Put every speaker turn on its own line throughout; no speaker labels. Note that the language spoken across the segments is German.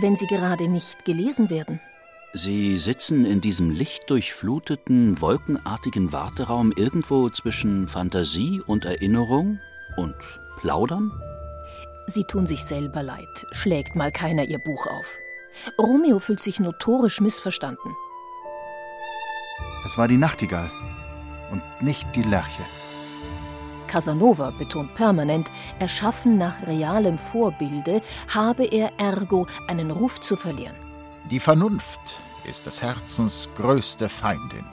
wenn sie gerade nicht gelesen werden?
Sie sitzen in diesem lichtdurchfluteten, wolkenartigen Warteraum irgendwo zwischen Fantasie und Erinnerung und plaudern?
Sie tun sich selber leid, schlägt mal keiner ihr Buch auf. Romeo fühlt sich notorisch missverstanden.
Es war die Nachtigall und nicht die Lerche.
Casanova betont permanent, erschaffen nach realem Vorbilde, habe er ergo einen Ruf zu verlieren.
Die Vernunft ist des Herzens größte Feindin.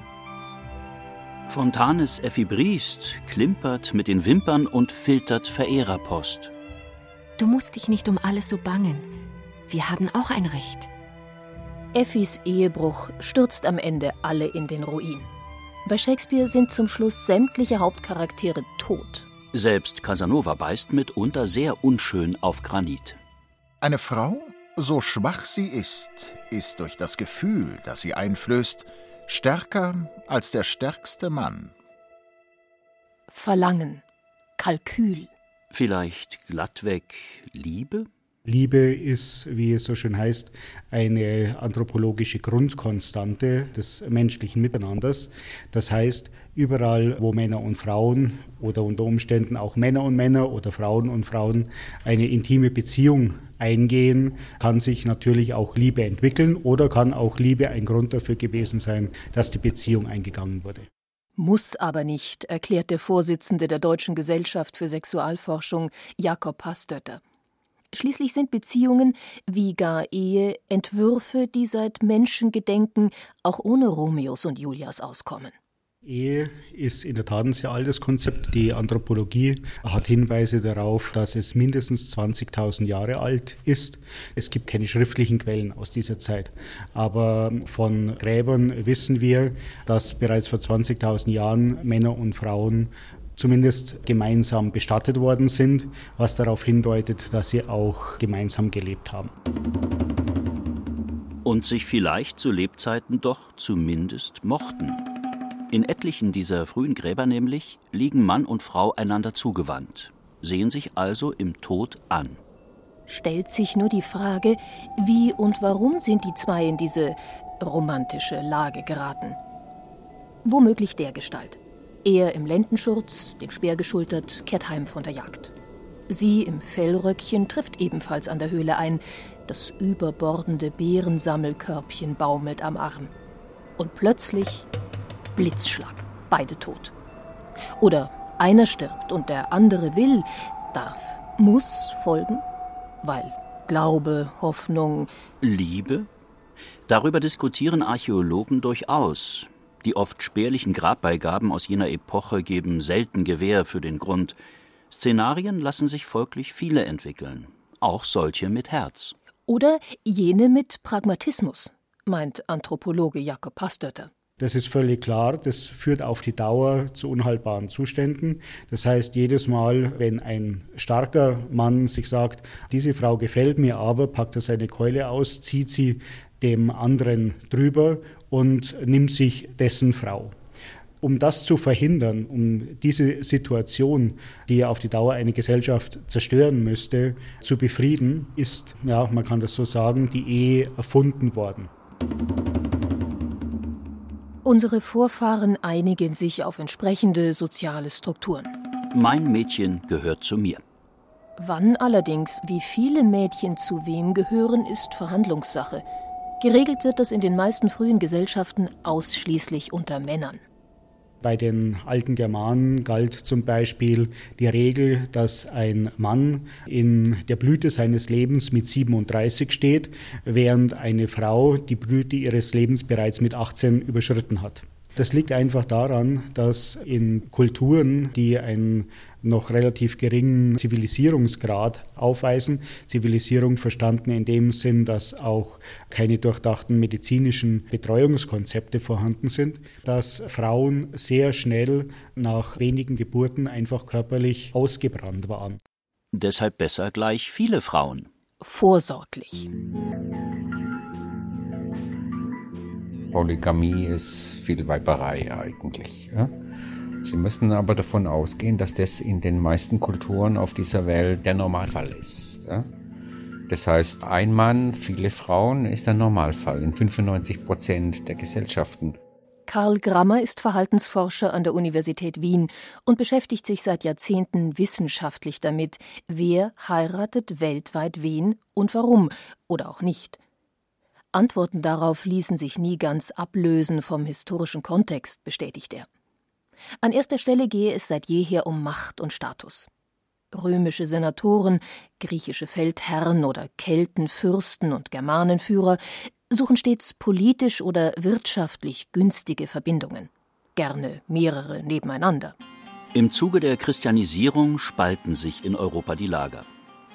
Fontanes Effi Briest klimpert mit den Wimpern und filtert Verehrerpost.
Du musst dich nicht um alles so bangen. Wir haben auch ein Recht.
Effis Ehebruch stürzt am Ende alle in den Ruin. Bei Shakespeare sind zum Schluss sämtliche Hauptcharaktere tot.
Selbst Casanova beißt mitunter sehr unschön auf Granit.
Eine Frau, so schwach sie ist, ist durch das Gefühl, das sie einflößt, stärker als der stärkste Mann.
Verlangen, Kalkül.
Vielleicht glattweg Liebe?
Liebe ist, wie es so schön heißt, eine anthropologische Grundkonstante des menschlichen Miteinanders. Das heißt, überall, wo Männer und Frauen oder unter Umständen auch Männer und Männer oder Frauen und Frauen eine intime Beziehung eingehen, kann sich natürlich auch Liebe entwickeln oder kann auch Liebe ein Grund dafür gewesen sein, dass die Beziehung eingegangen wurde.
Muss aber nicht, erklärt der Vorsitzende der Deutschen Gesellschaft für Sexualforschung, Jakob Pastötter. Schließlich sind Beziehungen wie gar Ehe Entwürfe, die seit Menschengedenken auch ohne Romeos und Julias auskommen.
Ehe ist in der Tat ein sehr altes Konzept. Die Anthropologie hat Hinweise darauf, dass es mindestens 20.000 Jahre alt ist. Es gibt keine schriftlichen Quellen aus dieser Zeit. Aber von Gräbern wissen wir, dass bereits vor 20.000 Jahren Männer und Frauen zumindest gemeinsam bestattet worden sind, was darauf hindeutet, dass sie auch gemeinsam gelebt haben.
Und sich vielleicht zu Lebzeiten doch zumindest mochten. In etlichen dieser frühen Gräber nämlich liegen Mann und Frau einander zugewandt, sehen sich also im Tod an.
Stellt sich nur die Frage, wie und warum sind die zwei in diese romantische Lage geraten? Womöglich der Gestalt. Er im Lendenschurz, den Speer geschultert, kehrt heim von der Jagd. Sie im Fellröckchen trifft ebenfalls an der Höhle ein. Das überbordende Beerensammelkörbchen baumelt am Arm. Und plötzlich Blitzschlag, beide tot. Oder einer stirbt und der andere will, darf, muss folgen, weil Glaube, Hoffnung,
Liebe? Darüber diskutieren Archäologen durchaus. Die oft spärlichen Grabbeigaben aus jener Epoche geben selten Gewähr für den Grund. Szenarien lassen sich folglich viele entwickeln, auch solche mit Herz.
Oder jene mit Pragmatismus, meint Anthropologe Jakob Pastötter.
Das ist völlig klar. Das führt auf die Dauer zu unhaltbaren Zuständen. Das heißt, jedes Mal, wenn ein starker Mann sich sagt, diese Frau gefällt mir aber, packt er seine Keule aus, zieht sie dem anderen drüber und nimmt sich dessen Frau. Um das zu verhindern, um diese Situation, die auf die Dauer eine Gesellschaft zerstören müsste, zu befrieden, ist, ja, man kann das so sagen, die Ehe erfunden worden.
Unsere Vorfahren einigen sich auf entsprechende soziale Strukturen.
Mein Mädchen gehört zu mir.
Wann allerdings, wie viele Mädchen zu wem gehören, ist Verhandlungssache. Geregelt wird das in den meisten frühen Gesellschaften ausschließlich unter Männern.
Bei den alten Germanen galt zum Beispiel die Regel, dass ein Mann in der Blüte seines Lebens mit 37 steht, während eine Frau die Blüte ihres Lebens bereits mit 18 überschritten hat. Das liegt einfach daran, dass in Kulturen, die einen noch relativ geringen Zivilisierungsgrad aufweisen, Zivilisierung verstanden in dem Sinn, dass auch keine durchdachten medizinischen Betreuungskonzepte vorhanden sind, dass Frauen sehr schnell nach wenigen Geburten einfach körperlich ausgebrannt waren.
Deshalb besser gleich viele Frauen.
Vorsorglich.
Polygamie ist viel Weiberei eigentlich. Ja? Sie müssen aber davon ausgehen, dass das in den meisten Kulturen auf dieser Welt der Normalfall ist. Ja? Das heißt, ein Mann, viele Frauen ist der Normalfall in 95 Prozent der Gesellschaften.
Karl Grammer ist Verhaltensforscher an der Universität Wien und beschäftigt sich seit Jahrzehnten wissenschaftlich damit, wer heiratet weltweit wen und warum oder auch nicht. Antworten darauf ließen sich nie ganz ablösen vom historischen Kontext, bestätigt er. An erster Stelle gehe es seit jeher um Macht und Status. Römische Senatoren, griechische Feldherren oder Keltenfürsten und Germanenführer suchen stets politisch oder wirtschaftlich günstige Verbindungen, gerne mehrere nebeneinander.
Im Zuge der Christianisierung spalten sich in Europa die Lager.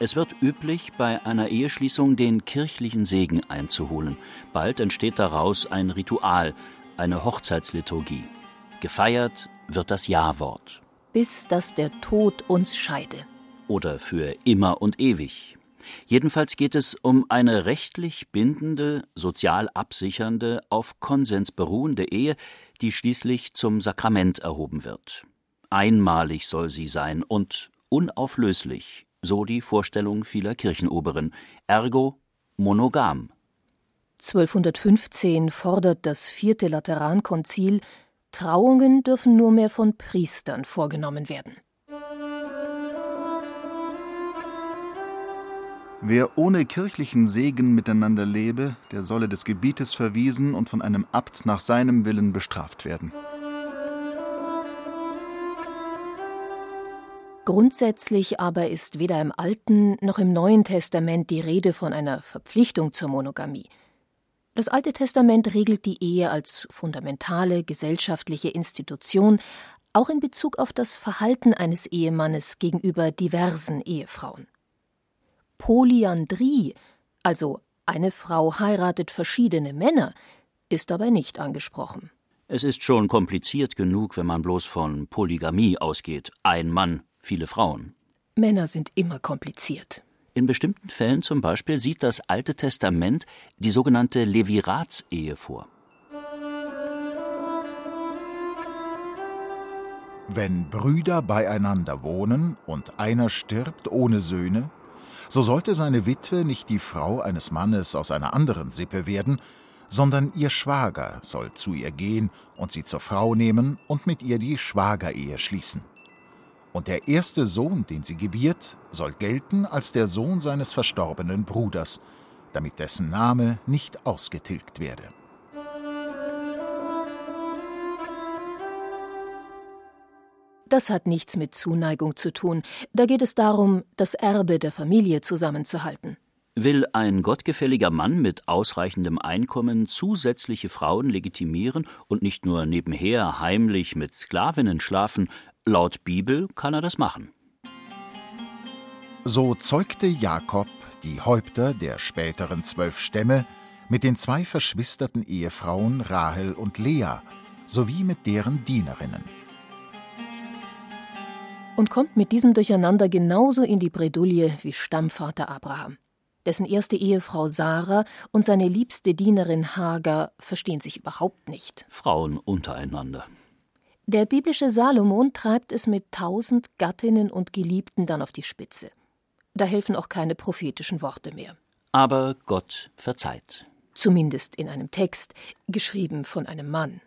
Es wird üblich, bei einer Eheschließung den kirchlichen Segen einzuholen. Bald entsteht daraus ein Ritual, eine Hochzeitsliturgie. Gefeiert wird das Ja-Wort.
Bis dass der Tod uns scheide.
Oder für immer und ewig. Jedenfalls geht es um eine rechtlich bindende, sozial absichernde, auf Konsens beruhende Ehe, die schließlich zum Sakrament erhoben wird. Einmalig soll sie sein und unauflöslich, so die Vorstellung vieler Kirchenoberen, ergo monogam.
1215 fordert das vierte Laterankonzil, Trauungen dürfen nur mehr von Priestern vorgenommen werden.
Wer ohne kirchlichen Segen miteinander lebe, der solle des Gebietes verwiesen und von einem Abt nach seinem Willen bestraft werden.
Grundsätzlich aber ist weder im Alten noch im Neuen Testament die Rede von einer Verpflichtung zur Monogamie. Das Alte Testament regelt die Ehe als fundamentale gesellschaftliche Institution, auch in Bezug auf das Verhalten eines Ehemannes gegenüber diversen Ehefrauen. Polyandrie, also eine Frau heiratet verschiedene Männer, ist dabei nicht angesprochen.
Es ist schon kompliziert genug, wenn man bloß von Polygamie ausgeht. Ein Mann, viele Frauen.
Männer sind immer kompliziert.
In bestimmten Fällen zum Beispiel sieht das Alte Testament die sogenannte Leviratsehe vor.
Wenn Brüder beieinander wohnen und einer stirbt ohne Söhne, so sollte seine Witwe nicht die Frau eines Mannes aus einer anderen Sippe werden, sondern ihr Schwager soll zu ihr gehen und sie zur Frau nehmen und mit ihr die Schwagerehe schließen und der erste Sohn, den sie gebiert, soll gelten als der Sohn seines verstorbenen Bruders, damit dessen Name nicht ausgetilgt werde.
Das hat nichts mit Zuneigung zu tun, da geht es darum, das Erbe der Familie zusammenzuhalten.
Will ein gottgefälliger Mann mit ausreichendem Einkommen zusätzliche Frauen legitimieren und nicht nur nebenher heimlich mit Sklavinnen schlafen, Laut Bibel kann er das machen.
So zeugte Jakob die Häupter der späteren zwölf Stämme mit den zwei verschwisterten Ehefrauen Rahel und Lea sowie mit deren Dienerinnen.
Und kommt mit diesem Durcheinander genauso in die Bredouille wie Stammvater Abraham. Dessen erste Ehefrau Sarah und seine liebste Dienerin Hagar verstehen sich überhaupt nicht.
Frauen untereinander.
Der biblische Salomon treibt es mit tausend Gattinnen und Geliebten dann auf die Spitze. Da helfen auch keine prophetischen Worte mehr.
Aber Gott verzeiht.
Zumindest in einem Text, geschrieben von einem Mann.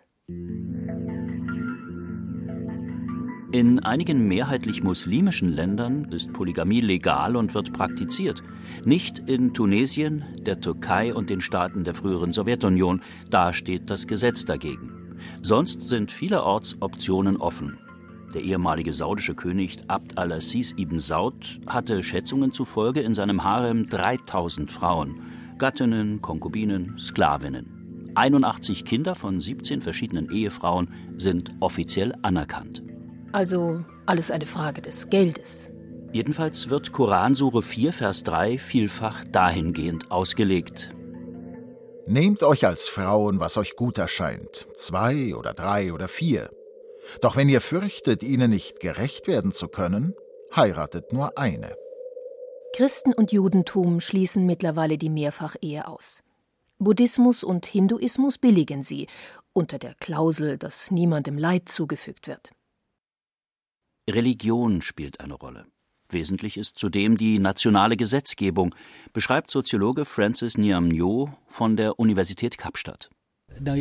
In einigen mehrheitlich muslimischen Ländern ist Polygamie legal und wird praktiziert. Nicht in Tunesien, der Türkei und den Staaten der früheren Sowjetunion. Da steht das Gesetz dagegen. Sonst sind vielerorts Optionen offen. Der ehemalige saudische König Abd al-Aziz ibn Saud hatte Schätzungen zufolge in seinem Harem 3000 Frauen, Gattinnen, Konkubinen, Sklavinnen. 81 Kinder von 17 verschiedenen Ehefrauen sind offiziell anerkannt.
Also alles eine Frage des Geldes.
Jedenfalls wird Koransure 4, Vers 3 vielfach dahingehend ausgelegt.
Nehmt euch als Frauen, was euch gut erscheint, zwei oder drei oder vier. Doch wenn ihr fürchtet, ihnen nicht gerecht werden zu können, heiratet nur eine.
Christen und Judentum schließen mittlerweile die Mehrfachehe aus. Buddhismus und Hinduismus billigen sie, unter der Klausel, dass niemandem Leid zugefügt wird.
Religion spielt eine Rolle. Wesentlich ist zudem die nationale Gesetzgebung, beschreibt Soziologe Francis Niamnyo von der Universität Kapstadt.
Also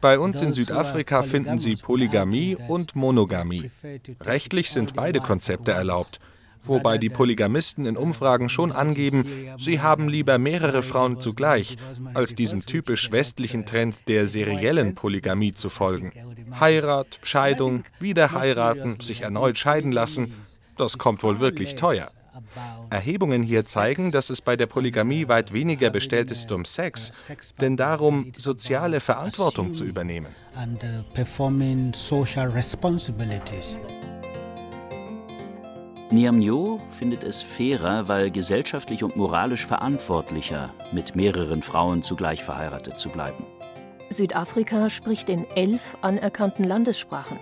Bei uns in Südafrika finden Sie Polygamie und Monogamie. Rechtlich sind beide Konzepte erlaubt wobei die Polygamisten in Umfragen schon angeben, sie haben lieber mehrere Frauen zugleich, als diesem typisch westlichen Trend der seriellen Polygamie zu folgen. Heirat, Scheidung, wieder heiraten, sich erneut scheiden lassen, das kommt wohl wirklich teuer. Erhebungen hier zeigen, dass es bei der Polygamie weit weniger bestellt ist um Sex, denn darum, soziale Verantwortung zu übernehmen.
Niamnyo findet es fairer, weil gesellschaftlich und moralisch verantwortlicher, mit mehreren Frauen zugleich verheiratet zu bleiben.
Südafrika spricht in elf anerkannten Landessprachen.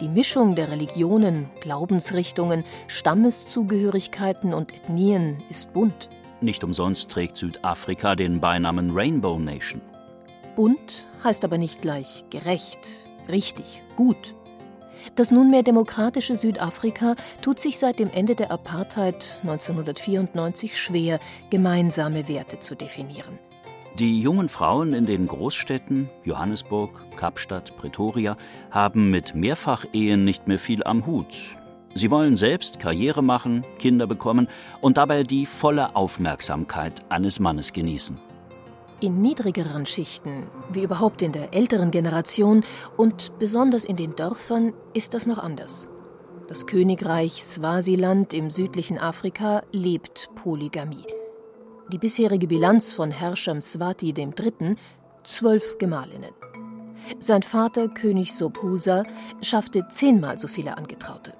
Die Mischung der Religionen, Glaubensrichtungen, Stammeszugehörigkeiten und Ethnien ist bunt.
Nicht umsonst trägt Südafrika den Beinamen Rainbow Nation.
Bunt heißt aber nicht gleich gerecht, richtig, gut. Das nunmehr demokratische Südafrika tut sich seit dem Ende der Apartheid 1994 schwer, gemeinsame Werte zu definieren.
Die jungen Frauen in den Großstädten Johannesburg, Kapstadt, Pretoria haben mit Mehrfachehen nicht mehr viel am Hut. Sie wollen selbst Karriere machen, Kinder bekommen und dabei die volle Aufmerksamkeit eines Mannes genießen.
In niedrigeren Schichten, wie überhaupt in der älteren Generation und besonders in den Dörfern, ist das noch anders. Das Königreich Swasiland im südlichen Afrika lebt Polygamie. Die bisherige Bilanz von Herrscher Mswati III. zwölf Gemahlinnen. Sein Vater, König Sobhusa, schaffte zehnmal so viele Angetraute.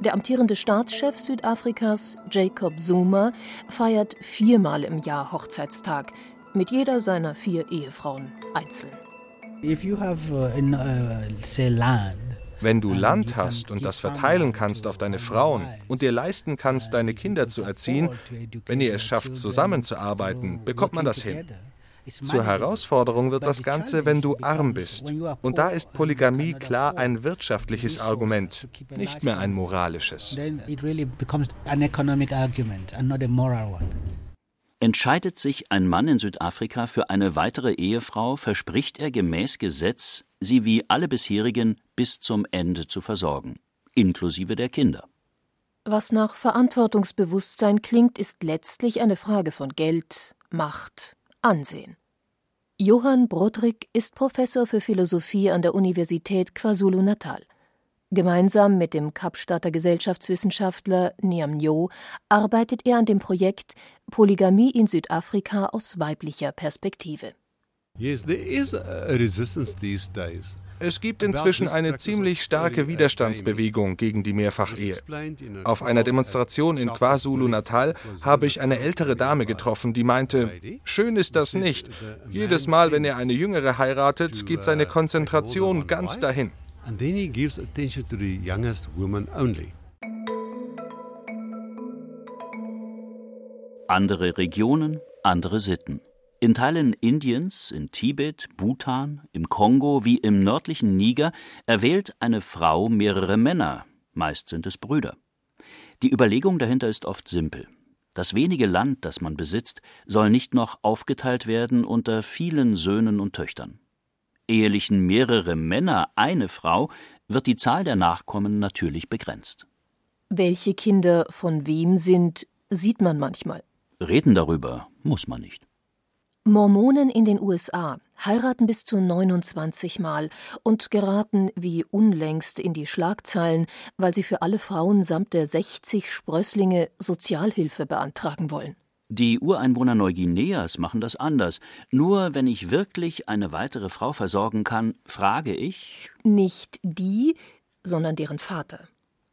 Der amtierende Staatschef Südafrikas, Jacob Zuma, feiert viermal im Jahr Hochzeitstag, mit jeder seiner vier Ehefrauen einzeln.
Uh, Wenn du Land hast und das verteilen kannst auf deine Frauen und dir leisten kannst, deine Kinder zu erziehen, wenn ihr es schafft, zusammenzuarbeiten, bekommt man das hin. Zur Herausforderung wird das Ganze, wenn du arm bist. Und da ist Polygamie klar ein wirtschaftliches Argument, nicht mehr ein moralisches.
Entscheidet sich ein Mann in Südafrika für eine weitere Ehefrau, verspricht er gemäß Gesetz, sie wie alle bisherigen bis zum Ende zu versorgen, inklusive der Kinder.
Was nach Verantwortungsbewusstsein klingt, ist letztlich eine Frage von Geld, Macht, Ansehen. Johann Broderick ist Professor für Philosophie an der Universität KwaZulu-Natal. Gemeinsam mit dem Kapstadter Gesellschaftswissenschaftler Niam Nyo arbeitet er an dem Projekt Polygamie in Südafrika aus weiblicher Perspektive.
Es gibt inzwischen eine ziemlich starke Widerstandsbewegung gegen die Mehrfachehe. Auf einer Demonstration in KwaZulu-Natal habe ich eine ältere Dame getroffen, die meinte, schön ist das nicht. Jedes Mal, wenn er eine jüngere heiratet, geht seine Konzentration ganz dahin and then he gives attention to the youngest woman only.
Andere Regionen, andere Sitten. In Teilen Indiens, in Tibet, Bhutan, im Kongo wie im nördlichen Niger erwählt eine Frau mehrere Männer, meist sind es Brüder. Die Überlegung dahinter ist oft simpel. Das wenige Land, das man besitzt, soll nicht noch aufgeteilt werden unter vielen Söhnen und Töchtern ehelichen mehrere Männer eine Frau, wird die Zahl der Nachkommen natürlich begrenzt.
Welche Kinder von wem sind, sieht man manchmal.
Reden darüber muss man nicht.
Mormonen in den USA heiraten bis zu 29 Mal und geraten wie unlängst in die Schlagzeilen, weil sie für alle Frauen samt der 60 Sprösslinge Sozialhilfe beantragen wollen.
Die Ureinwohner Neuguineas machen das anders. Nur wenn ich wirklich eine weitere Frau versorgen kann, frage ich.
Nicht die, sondern deren Vater.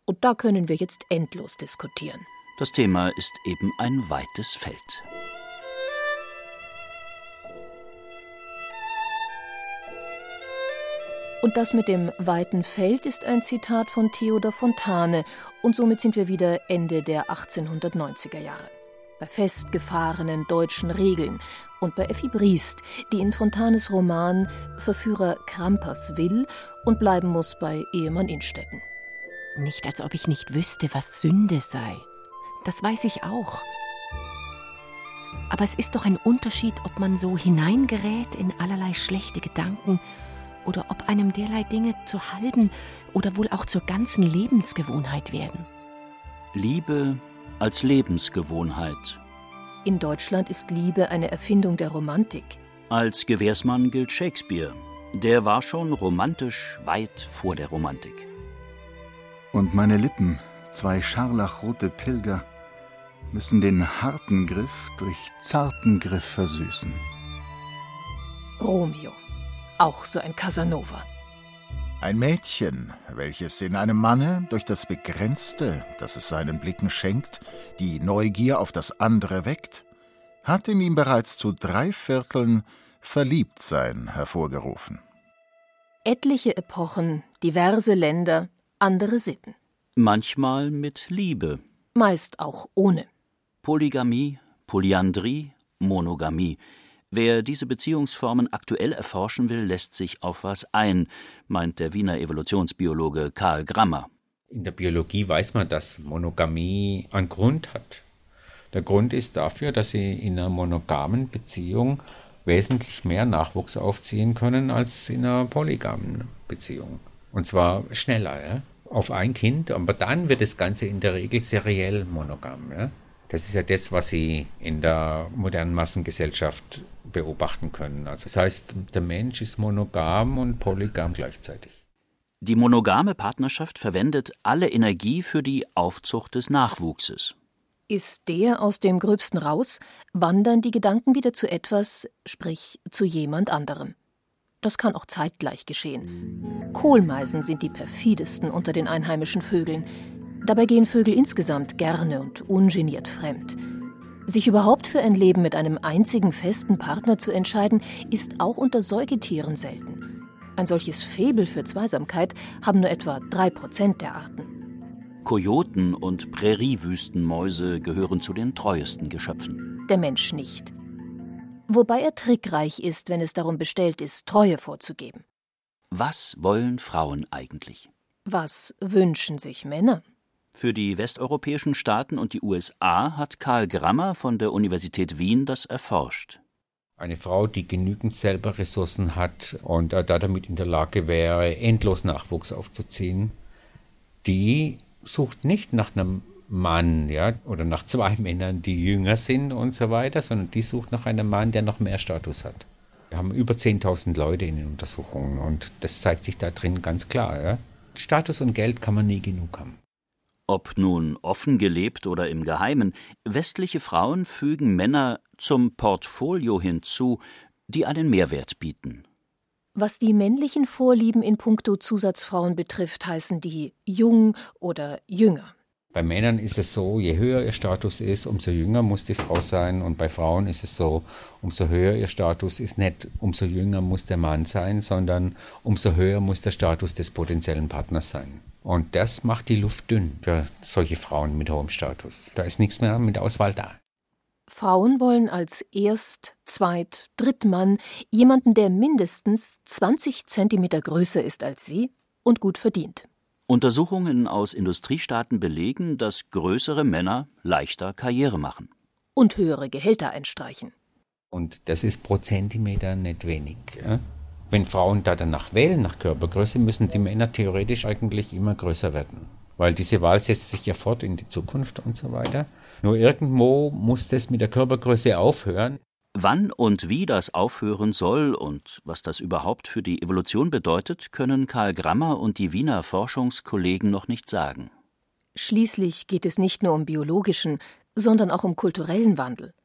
Und da können wir jetzt endlos diskutieren.
Das Thema ist eben ein weites Feld.
Und das mit dem weiten Feld ist ein Zitat von Theodor Fontane. Und somit sind wir wieder Ende der 1890er Jahre bei festgefahrenen deutschen Regeln und bei Effi Briest, die in Fontanes Roman Verführer Krampers will und bleiben muss bei Ehemann Innstetten.
Nicht, als ob ich nicht wüsste, was Sünde sei. Das weiß ich auch. Aber es ist doch ein Unterschied, ob man so hineingerät in allerlei schlechte Gedanken oder ob einem derlei Dinge zur halben oder wohl auch zur ganzen Lebensgewohnheit werden.
Liebe als Lebensgewohnheit.
In Deutschland ist Liebe eine Erfindung der Romantik.
Als Gewährsmann gilt Shakespeare. Der war schon romantisch weit vor der Romantik.
Und meine Lippen, zwei scharlachrote Pilger, müssen den harten Griff durch zarten Griff versüßen.
Romeo, auch so ein Casanova.
Ein Mädchen, welches in einem Manne durch das Begrenzte, das es seinen Blicken schenkt, die Neugier auf das andere weckt, hat in ihm bereits zu drei Vierteln Verliebtsein hervorgerufen.
Etliche Epochen, diverse Länder, andere Sitten.
Manchmal mit Liebe.
Meist auch ohne.
Polygamie, Polyandrie, Monogamie. Wer diese Beziehungsformen aktuell erforschen will, lässt sich auf was ein, meint der Wiener Evolutionsbiologe Karl Grammer.
In der Biologie weiß man, dass Monogamie einen Grund hat. Der Grund ist dafür, dass sie in einer monogamen Beziehung wesentlich mehr Nachwuchs aufziehen können als in einer polygamen Beziehung. Und zwar schneller, ja? auf ein Kind, aber dann wird das Ganze in der Regel seriell monogam. Ja? Das ist ja das, was Sie in der modernen Massengesellschaft beobachten können. Also das heißt, der Mensch ist monogam und polygam gleichzeitig.
Die monogame Partnerschaft verwendet alle Energie für die Aufzucht des Nachwuchses.
Ist der aus dem Gröbsten raus, wandern die Gedanken wieder zu etwas, sprich zu jemand anderem. Das kann auch zeitgleich geschehen. Kohlmeisen sind die perfidesten unter den einheimischen Vögeln. Dabei gehen Vögel insgesamt gerne und ungeniert fremd. Sich überhaupt für ein Leben mit einem einzigen festen Partner zu entscheiden, ist auch unter Säugetieren selten. Ein solches Faible für Zweisamkeit haben nur etwa drei Prozent der Arten.
Kojoten und Präriewüstenmäuse gehören zu den treuesten Geschöpfen.
Der Mensch nicht. Wobei er trickreich ist, wenn es darum bestellt ist, Treue vorzugeben.
Was wollen Frauen eigentlich?
Was wünschen sich Männer?
Für die westeuropäischen Staaten und die USA hat Karl Grammer von der Universität Wien das erforscht.
Eine Frau, die genügend selber Ressourcen hat und da damit in der Lage wäre, endlos Nachwuchs aufzuziehen, die sucht nicht nach einem Mann, ja, oder nach zwei Männern, die jünger sind und so weiter, sondern die sucht nach einem Mann, der noch mehr Status hat. Wir haben über 10.000 Leute in den Untersuchungen und das zeigt sich da drin ganz klar. Ja? Status und Geld kann man nie genug haben.
Ob nun offen gelebt oder im Geheimen, westliche Frauen fügen Männer zum Portfolio hinzu, die einen Mehrwert bieten.
Was die männlichen Vorlieben in puncto Zusatzfrauen betrifft, heißen die jung oder jünger.
Bei Männern ist es so, je höher ihr Status ist, umso jünger muss die Frau sein. Und bei Frauen ist es so, umso höher ihr Status ist nicht, umso jünger muss der Mann sein, sondern umso höher muss der Status des potenziellen Partners sein. Und das macht die Luft dünn für solche Frauen mit hohem Status. Da ist nichts mehr mit Auswahl da.
Frauen wollen als Erst-, Zweit-, Drittmann jemanden, der mindestens 20 Zentimeter größer ist als sie und gut verdient.
Untersuchungen aus Industriestaaten belegen, dass größere Männer leichter Karriere machen.
Und höhere Gehälter einstreichen.
Und das ist pro Zentimeter nicht wenig. Ja? Wenn Frauen da danach wählen, nach Körpergröße, müssen die Männer theoretisch eigentlich immer größer werden. Weil diese Wahl setzt sich ja fort in die Zukunft und so weiter. Nur irgendwo muss das mit der Körpergröße aufhören.
Wann und wie das aufhören soll und was das überhaupt für die Evolution bedeutet, können Karl Grammer und die Wiener Forschungskollegen noch nicht sagen.
Schließlich geht es nicht nur um biologischen, sondern auch um kulturellen Wandel.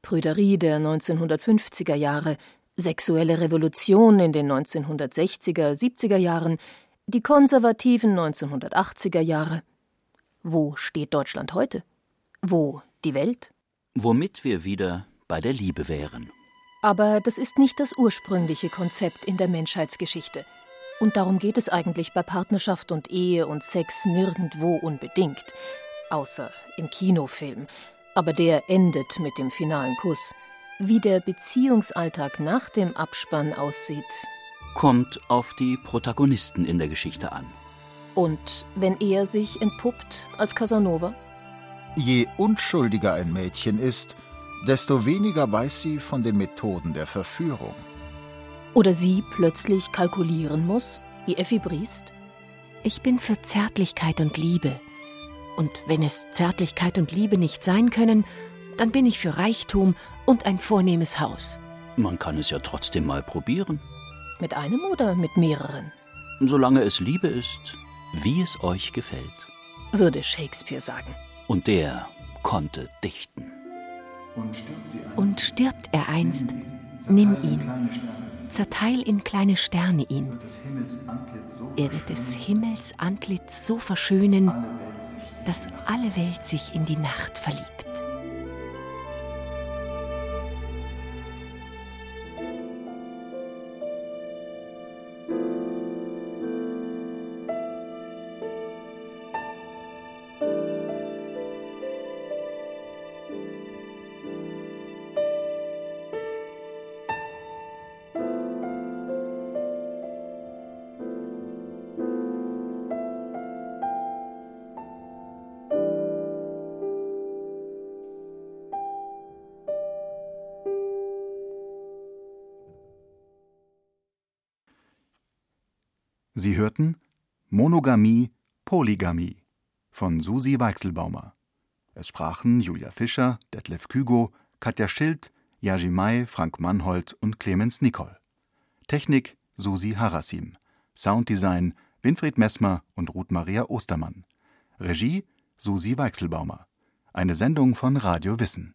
Prüderie der 1950er Jahre, sexuelle Revolution in den 1960er, 70er Jahren, die konservativen 1980er Jahre. Wo steht Deutschland heute? Wo die Welt?
Womit wir wieder bei der Liebe wären.
Aber das ist nicht das ursprüngliche Konzept in der Menschheitsgeschichte. Und darum geht es eigentlich bei Partnerschaft und Ehe und Sex nirgendwo unbedingt. Außer im Kinofilm. Aber der endet mit dem finalen Kuss. Wie der Beziehungsalltag nach dem Abspann aussieht,
kommt auf die Protagonisten in der Geschichte an.
Und wenn er sich entpuppt als Casanova?
Je unschuldiger ein Mädchen ist, desto weniger weiß sie von den Methoden der Verführung.
Oder sie plötzlich kalkulieren muss, wie Effi Briest?
Ich bin für Zärtlichkeit und Liebe. Und wenn es Zärtlichkeit und Liebe nicht sein können, dann bin ich für Reichtum und ein vornehmes Haus.
Man kann es ja trotzdem mal probieren.
Mit einem oder mit mehreren?
Solange es Liebe ist, wie es euch gefällt.
Würde Shakespeare sagen.
Und der konnte dichten.
Und stirbt er einst, nimm ihn, zerteil in kleine Sterne ihn. Er wird des Himmels Antlitz so verschönen, dass alle Welt sich in die Nacht verliebt.
Sie hörten Monogamie, Polygamie von Susi Weichselbaumer. Es sprachen Julia Fischer, Detlef Kügo, Katja Schild, Yaji Mai, Frank Mannhold und Clemens Nicol. Technik Susi Harasim. Sounddesign Winfried Messmer und Ruth Maria Ostermann. Regie Susi Weichselbaumer. Eine Sendung von Radio Wissen.